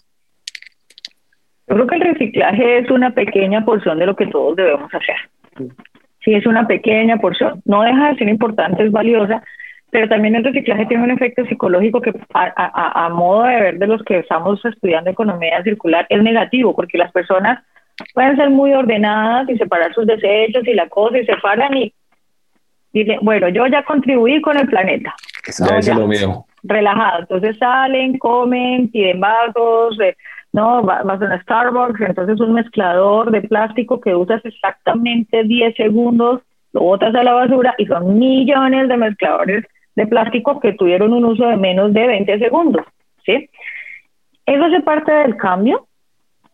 Yo creo que el reciclaje es una pequeña porción de lo que todos debemos hacer. Sí, es una pequeña porción. No deja de ser importante, es valiosa, pero también el reciclaje tiene un efecto psicológico que a, modo de ver de los que estamos estudiando economía circular es negativo, porque las personas pueden ser muy ordenadas y separar sus desechos y la cosa y se paran y dicen, bueno, yo ya contribuí con el planeta. ¿no? Ya, lo mío. Relajado. Entonces salen, comen, piden vasos, eh, no, vas a Starbucks, entonces un mezclador de plástico que usas exactamente 10 segundos, lo botas a la basura y son millones de mezcladores de plástico que tuvieron un uso de menos de 20 segundos. ¿sí? Eso hace parte del cambio.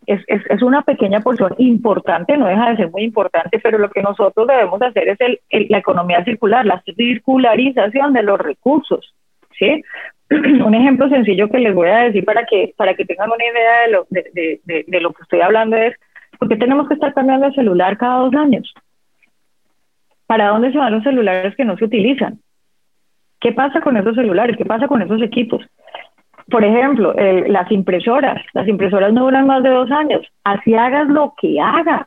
Es, es, es, una pequeña porción importante, no deja de ser muy importante, pero lo que nosotros debemos hacer es el, la economía circular, la circularización de los recursos. ¿sí? un ejemplo sencillo que les voy a decir para que, para que tengan una idea de lo, de, de, de lo que estoy hablando es, ¿por qué tenemos que estar cambiando el celular cada dos años? ¿Para dónde se van los celulares que no se utilizan? ¿Qué pasa con esos celulares? ¿Qué pasa con esos equipos? Por ejemplo, las impresoras. Las impresoras no duran más de dos años. Así hagas lo que hagas.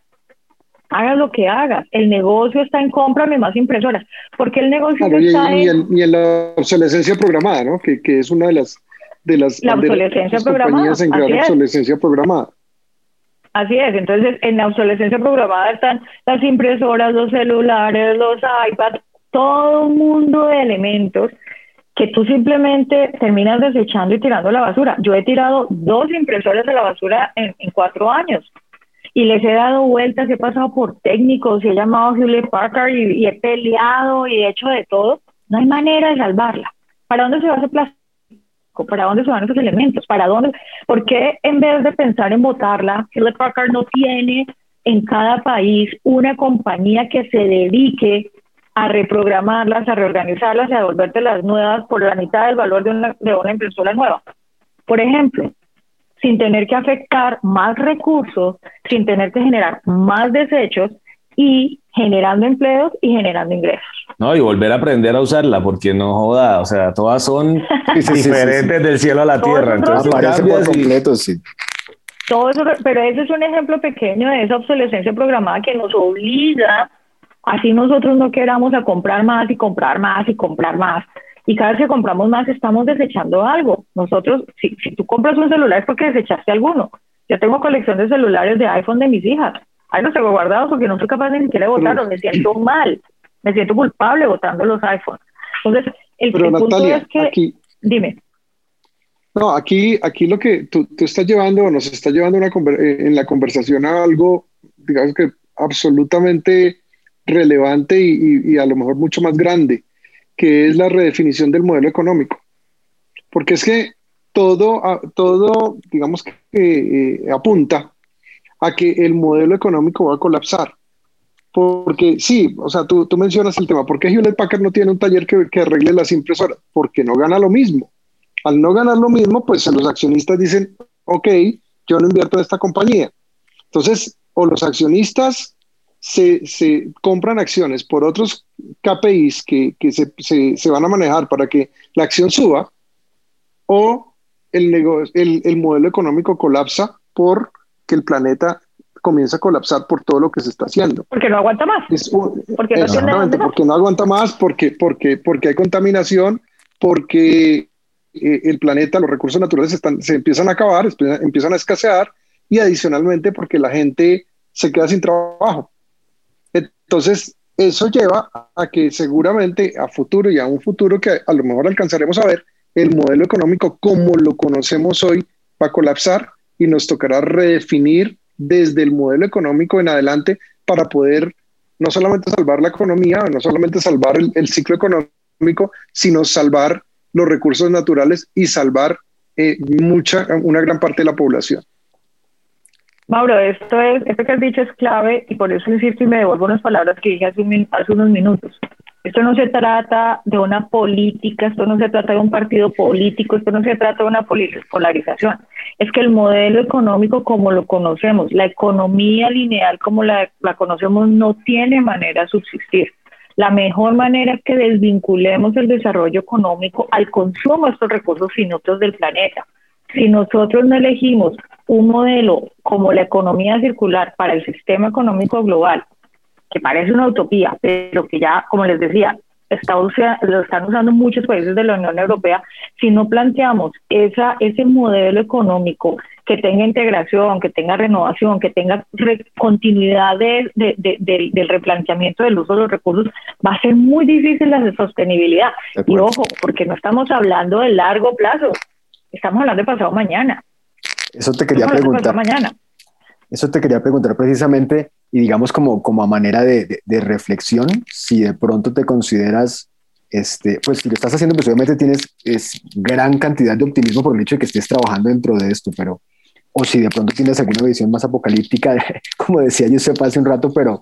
Hagas lo que hagas. El negocio está en cómprame más impresoras. Porque el negocio está en... Y en la obsolescencia programada, ¿no? Que, que, es una de las... De las la obsolescencia programada. En obsolescencia programada. Así es, entonces en la obsolescencia programada están las impresoras, los celulares, los iPads, todo un mundo de elementos que tú simplemente terminas desechando y tirando la basura. Yo he tirado dos impresoras de la basura en, cuatro años y les he dado vueltas, he pasado por técnicos, he llamado a Hewlett Packard y, he peleado y he hecho de todo. No hay manera de salvarla. ¿Para dónde se va ese plástico? ¿Para dónde se van esos elementos? ¿Para dónde? ¿Por qué en vez de pensar en botarla, Hewlett Packard no tiene en cada país una compañía que se dedique a reprogramarlas, a reorganizarlas y a las nuevas por la mitad del valor de una, de una impresora nueva. Por ejemplo, sin tener que afectar más recursos, sin tener que generar más desechos y generando empleos y generando ingresos. No, y volver a aprender a usarla, porque no joda, o sea, todas son diferentes del cielo a la tierra. Entonces, aparece por completo, sí. Todo eso, pero ese es un ejemplo pequeño de esa obsolescencia programada que nos obliga, así nosotros no queramos a comprar más y comprar más y comprar más. Y cada vez que compramos más estamos desechando algo. Nosotros, si, si tú compras un celular es porque desechaste alguno. Yo tengo colección de celulares de iPhone de mis hijas ahí los tengo guardados porque no soy capaz ni siquiera de votarlos, me siento mal, me siento culpable votando los iPhones. Entonces, el, punto es que, aquí, dime. No, aquí, aquí lo que tú, tú estás llevando, nos está llevando una, eh, en la conversación a algo, digamos que absolutamente relevante y, a lo mejor mucho más grande, que es la redefinición del modelo económico. Porque es que todo, todo digamos que eh, apunta a que el modelo económico va a colapsar. Porque sí, o sea, tú, tú mencionas el tema, ¿por qué Hewlett Packard no tiene un taller que, que arregle las impresoras? Porque no gana lo mismo. Al no ganar lo mismo, pues los accionistas dicen, ok, yo no invierto en esta compañía. Entonces, o los accionistas se, se compran acciones por otros KPIs que, que se, se, se, van a manejar para que la acción suba, o el, el, el modelo económico colapsa por que el planeta comienza a colapsar por todo lo que se está haciendo. Porque no aguanta más. porque no exactamente, porque no aguanta más, porque, porque, porque hay contaminación, porque eh, el planeta, los recursos naturales están, se empiezan a acabar, empiezan a escasear y adicionalmente porque la gente se queda sin trabajo. Entonces, eso lleva a que seguramente a futuro y a un futuro que a lo mejor alcanzaremos a ver, el modelo económico como lo conocemos hoy va a colapsar y nos tocará redefinir desde el modelo económico en adelante para poder no solamente salvar la economía, no solamente salvar el, ciclo económico, sino salvar los recursos naturales y salvar eh, mucha, una gran parte de la población. Mauro, esto es, esto que has dicho es clave y por eso insisto y me devuelvo unas palabras que dije hace, hace unos minutos. Esto no se trata de una política, esto no se trata de un partido político, esto no se trata de una polarización. Es que el modelo económico como lo conocemos, la economía lineal como la, la conocemos, no tiene manera de subsistir. La mejor manera es que desvinculemos el desarrollo económico al consumo de estos recursos finitos del planeta. Si nosotros no elegimos un modelo como la economía circular para el sistema económico global, que parece una utopía, pero que ya, como les decía, está, lo están usando muchos países de la Unión Europea, si no planteamos esa, ese modelo económico que tenga integración, que tenga renovación, que tenga continuidad de, del replanteamiento del uso de los recursos, va a ser muy difícil la sostenibilidad. Y ojo, porque no estamos hablando de largo plazo, estamos hablando de pasado mañana. Eso te quería preguntar. Mañana. Eso te quería preguntar precisamente y digamos como, como a manera de, de, reflexión, si de pronto te consideras, este, pues si lo estás haciendo, pues obviamente tienes es, gran cantidad de optimismo por el hecho de que estés trabajando dentro de esto, pero, o si de pronto tienes alguna visión más apocalíptica, como decía yo sepa hace un rato, pero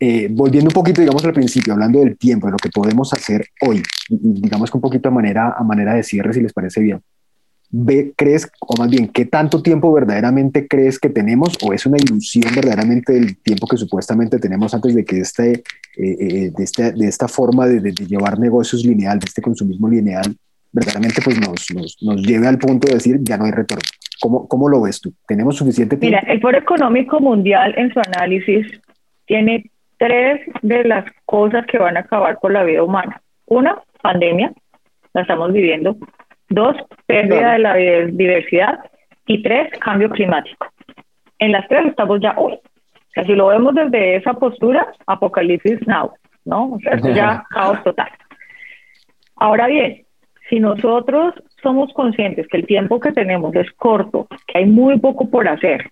eh, volviendo un poquito, digamos, al principio, hablando del tiempo, de lo que podemos hacer hoy, digamos que un poquito a manera, a manera de cierre, si les parece bien ve, crees, o más bien, qué tanto tiempo verdaderamente crees que tenemos o es una ilusión verdaderamente del tiempo que supuestamente tenemos antes de que este, eh, eh, de, este, de, esta forma de, de, llevar negocios lineal, de este consumismo lineal, verdaderamente pues nos, nos, nos, lleve al punto de decir ya no hay retorno. ¿Cómo, ¿Cómo lo ves tú? ¿Tenemos suficiente tiempo? Mira, el Foro Económico Mundial en su análisis tiene tres de las cosas que van a acabar con la vida humana. Una, pandemia, la estamos viviendo. Dos, pérdida de la biodiversidad. Y tres, cambio climático. En las tres estamos ya hoy. O sea, si lo vemos desde esa postura, apocalipsis now, ¿no? O sea, ya caos total. Ahora bien, si nosotros somos conscientes que el tiempo que tenemos es corto, que hay muy poco por hacer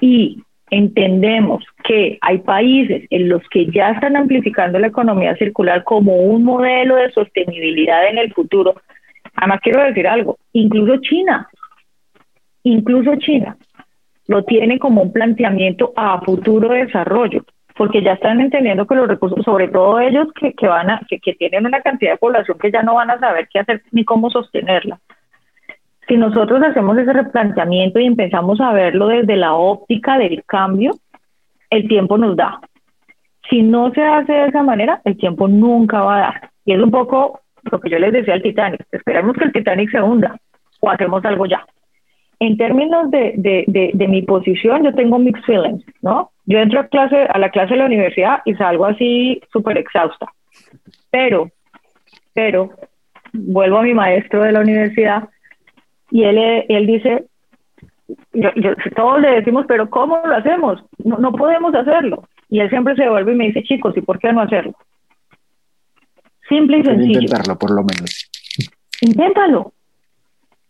y entendemos que hay países en los que ya están amplificando la economía circular como un modelo de sostenibilidad en el futuro, Además, quiero decir algo, incluso China, incluso China, lo tienen como un planteamiento a futuro desarrollo, porque ya están entendiendo que los recursos, sobre todo ellos que, que van a, que, que tienen una cantidad de población que ya no van a saber qué hacer ni cómo sostenerla. Si nosotros hacemos ese replanteamiento y empezamos a verlo desde la óptica del cambio, el tiempo nos da. Si no se hace de esa manera, el tiempo nunca va a dar. Y es un poco lo que yo les decía al Titanic. Esperemos que el Titanic se hunda o hacemos algo ya. En términos de, de, de, de mi posición, yo tengo mixed feelings, ¿no? Yo entro a, clase, a la clase de la universidad y salgo así súper exhausta. Pero, pero, vuelvo a mi maestro de la universidad y él, él dice, todos le decimos, pero ¿cómo lo hacemos? No, no podemos hacerlo. Y él siempre se devuelve y me dice, chicos, ¿y por qué no hacerlo? Simple y sencillo. Intentarlo, por lo menos. Inténtalo.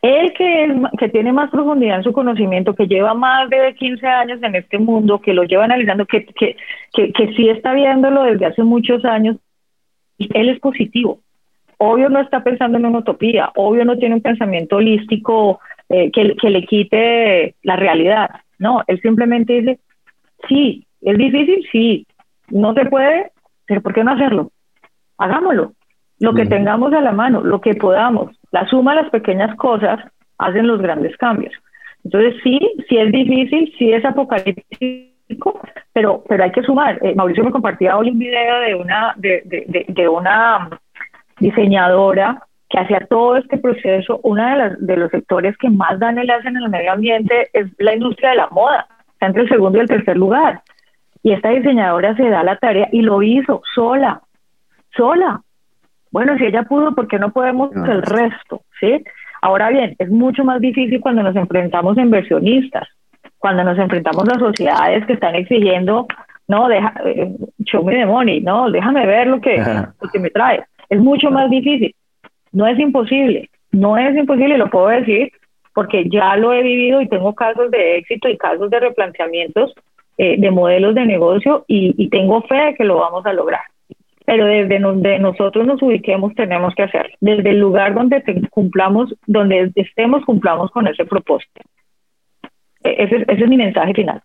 Él que, es, que tiene más profundidad en su conocimiento, que lleva más de 15 años en este mundo, que lo lleva analizando, que, que, que, que sí está viéndolo desde hace muchos años, él es positivo. Obvio no está pensando en una utopía, obvio no tiene un pensamiento holístico eh, que, que le quite la realidad. No, él simplemente dice, sí, es difícil, sí, no se puede, pero ¿por qué no hacerlo? Hagámoslo. Lo que tengamos a la mano, lo que podamos, la suma de las pequeñas cosas hacen los grandes cambios. Entonces sí, sí es difícil, sí es apocalíptico, pero, pero hay que sumar. Eh, Mauricio me compartía hoy un video de una, de, de, de, una diseñadora que hacía todo este proceso. Uno de, las, de los sectores que más daño le hacen en el medio ambiente es la industria de la moda. Está entre el segundo y el tercer lugar. Y esta diseñadora se da la tarea y lo hizo sola, sola. Bueno, si ella pudo, ¿por qué no podemos el resto? ¿sí? Ahora bien, es mucho más difícil cuando nos enfrentamos a inversionistas, cuando nos enfrentamos a sociedades que están exigiendo, no, deja, eh, show me the money, no, déjame ver lo que, lo que me trae. Es mucho más difícil. No es imposible, no es imposible, lo puedo decir, porque ya lo he vivido y tengo casos de éxito y casos de replanteamientos eh, de modelos de negocio y, y tengo fe de que lo vamos a lograr pero desde donde nosotros nos ubiquemos tenemos que hacerlo. Desde el lugar donde te cumplamos, donde estemos, cumplamos con ese propósito. E, ese, ese es mi mensaje final.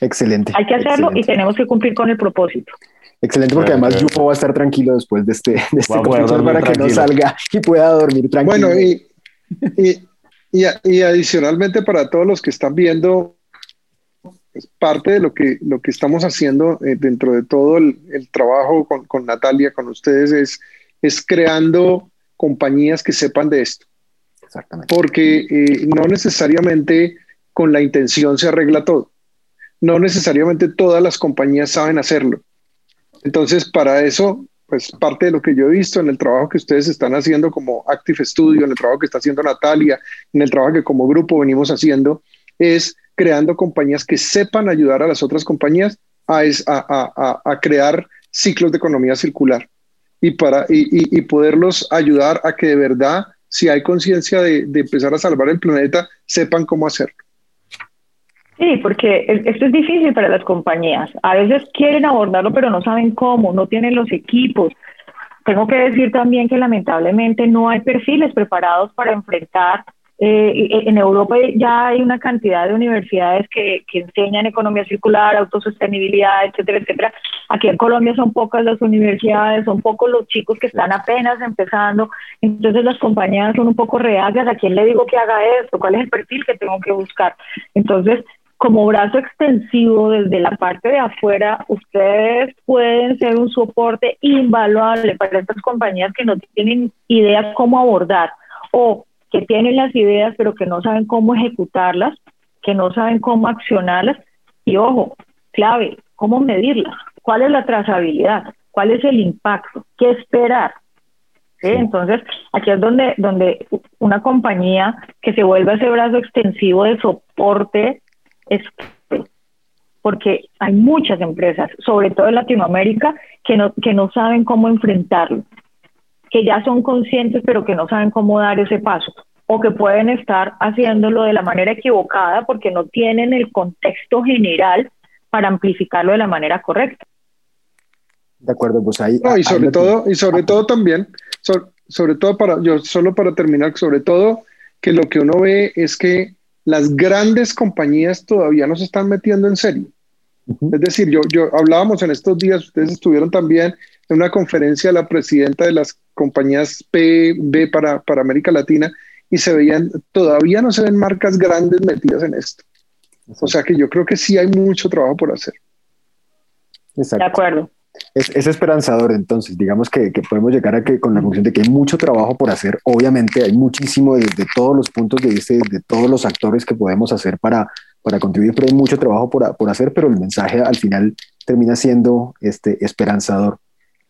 Excelente. Hay que hacerlo excelente. y tenemos que cumplir con el propósito. Excelente, porque además. Yufo va a estar tranquilo después de este, de este dormir para que no salga y pueda dormir tranquilo. Bueno, y, y, y, y adicionalmente para todos los que están viendo, parte de lo que, lo que estamos haciendo eh, dentro de todo el, el trabajo con, con, Natalia, con ustedes, es, es creando compañías que sepan de esto. Exactamente. Porque eh, no necesariamente con la intención se arregla todo. No necesariamente todas las compañías saben hacerlo. Entonces, para eso, pues parte de lo que yo he visto en el trabajo que ustedes están haciendo como Active Studio, en el trabajo que está haciendo Natalia, en el trabajo que como grupo venimos haciendo, es creando compañías que sepan ayudar a las otras compañías a, a, a, a crear ciclos de economía circular y, para, y, y, y, poderlos ayudar a que de verdad, si hay conciencia de, de, empezar a salvar el planeta, sepan cómo hacerlo. Sí, porque esto es difícil para las compañías. A veces quieren abordarlo, pero no saben cómo, no tienen los equipos. Tengo que decir también que lamentablemente no hay perfiles preparados para enfrentar eh, en Europa ya hay una cantidad de universidades que, que, enseñan economía circular, autosostenibilidad, etcétera, etcétera. Aquí en Colombia son pocas las universidades, son pocos los chicos que están apenas empezando. Entonces las compañías son un poco reacias. ¿A quién le digo que haga esto? ¿Cuál es el perfil que tengo que buscar? Entonces, como brazo extensivo desde la parte de afuera, ustedes pueden ser un soporte invaluable para estas compañías que no tienen idea cómo abordar o que tienen las ideas pero que no saben cómo ejecutarlas, que no saben cómo accionarlas. Y ojo, clave, cómo medirlas, cuál es la trazabilidad, cuál es el impacto, qué esperar. ¿Sí? Entonces, aquí es donde, donde una compañía que se vuelve ese brazo extensivo de soporte es porque hay muchas empresas, sobre todo en Latinoamérica, que no, que no saben cómo enfrentarlo que ya son conscientes pero que no saben cómo dar ese paso o que pueden estar haciéndolo de la manera equivocada porque no tienen el contexto general para amplificarlo de la manera correcta. De acuerdo, pues ahí. No, y sobre ahí todo, y sobre todo también, sobre, sobre todo para, yo solo para terminar, sobre todo que lo que uno ve es que las grandes compañías todavía no se están metiendo en serio. Es decir, yo, yo hablábamos en estos días, ustedes estuvieron también en una conferencia la presidenta de las compañías PB para, para América Latina y se veían, todavía no se ven marcas grandes metidas en esto. O sea que yo creo que sí hay mucho trabajo por hacer. De acuerdo. Es, esperanzador, entonces, digamos que, podemos llegar a que con la conclusión de que hay mucho trabajo por hacer. Obviamente hay muchísimo desde todos los puntos de vista, de todos los actores que podemos hacer para, para contribuir, pero hay mucho trabajo por, por hacer, pero el mensaje al final termina siendo este, esperanzador.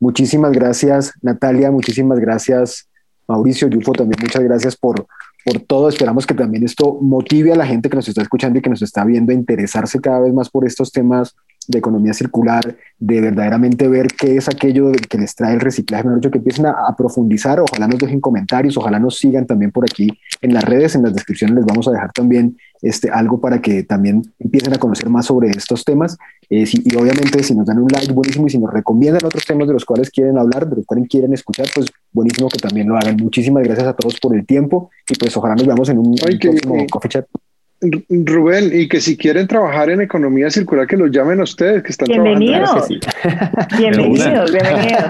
Muchísimas gracias, Natalia, muchísimas gracias, Mauricio, Yufo, también muchas gracias por, por todo. Esperamos que también esto motive a la gente que nos está escuchando y que nos está viendo a interesarse cada vez más por estos temas de economía circular, de verdaderamente ver qué es aquello que les trae el reciclaje, mejor dicho, que empiecen a, profundizar, ojalá nos dejen comentarios, ojalá nos sigan también por aquí en las redes, en las descripciones les vamos a dejar también este, algo para que también empiecen a conocer más sobre estos temas eh, y obviamente si nos dan un like, buenísimo, y si nos recomiendan otros temas de los cuales quieren hablar, de los cuales quieren escuchar, pues buenísimo que también lo hagan. Muchísimas gracias a todos por el tiempo y pues ojalá nos veamos en un, próximo coffee chat. Rubén, y que si quieren trabajar en economía circular, que los llamen a ustedes, que están bienvenidos. Bienvenidos, bienvenidos.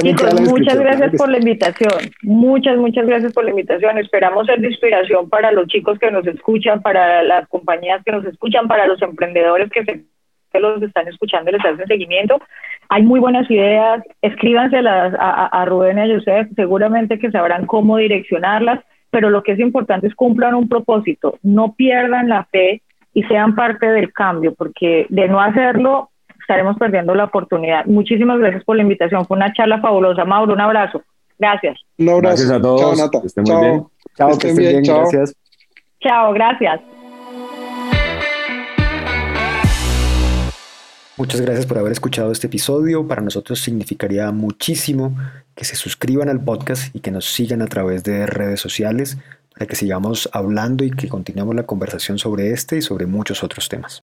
Chicos, muchas gracias por la invitación. Muchas, muchas gracias por la invitación. Esperamos ser de inspiración para los chicos que nos escuchan, para las compañías que nos escuchan, para los emprendedores que, se, los están escuchando y les hacen seguimiento. Hay muy buenas ideas. Escríbanselas a, a, a Rubén y a Joseph. Seguramente que sabrán cómo direccionarlas pero lo que es importante es cumplan un propósito, no pierdan la fe y sean parte del cambio, porque de no hacerlo estaremos perdiendo la oportunidad. Muchísimas gracias por la invitación, fue una charla fabulosa. Mauro, un abrazo. Gracias. Un abrazo. Gracias a todos. Chao, Nata. Que estén muy bien. Chao, que estén bien. Chao. Gracias. Chao, gracias. Muchas gracias por haber escuchado este episodio. Para nosotros significaría muchísimo que se suscriban al podcast y que nos sigan a través de redes sociales para que sigamos hablando y que continuemos la conversación sobre este y sobre muchos otros temas.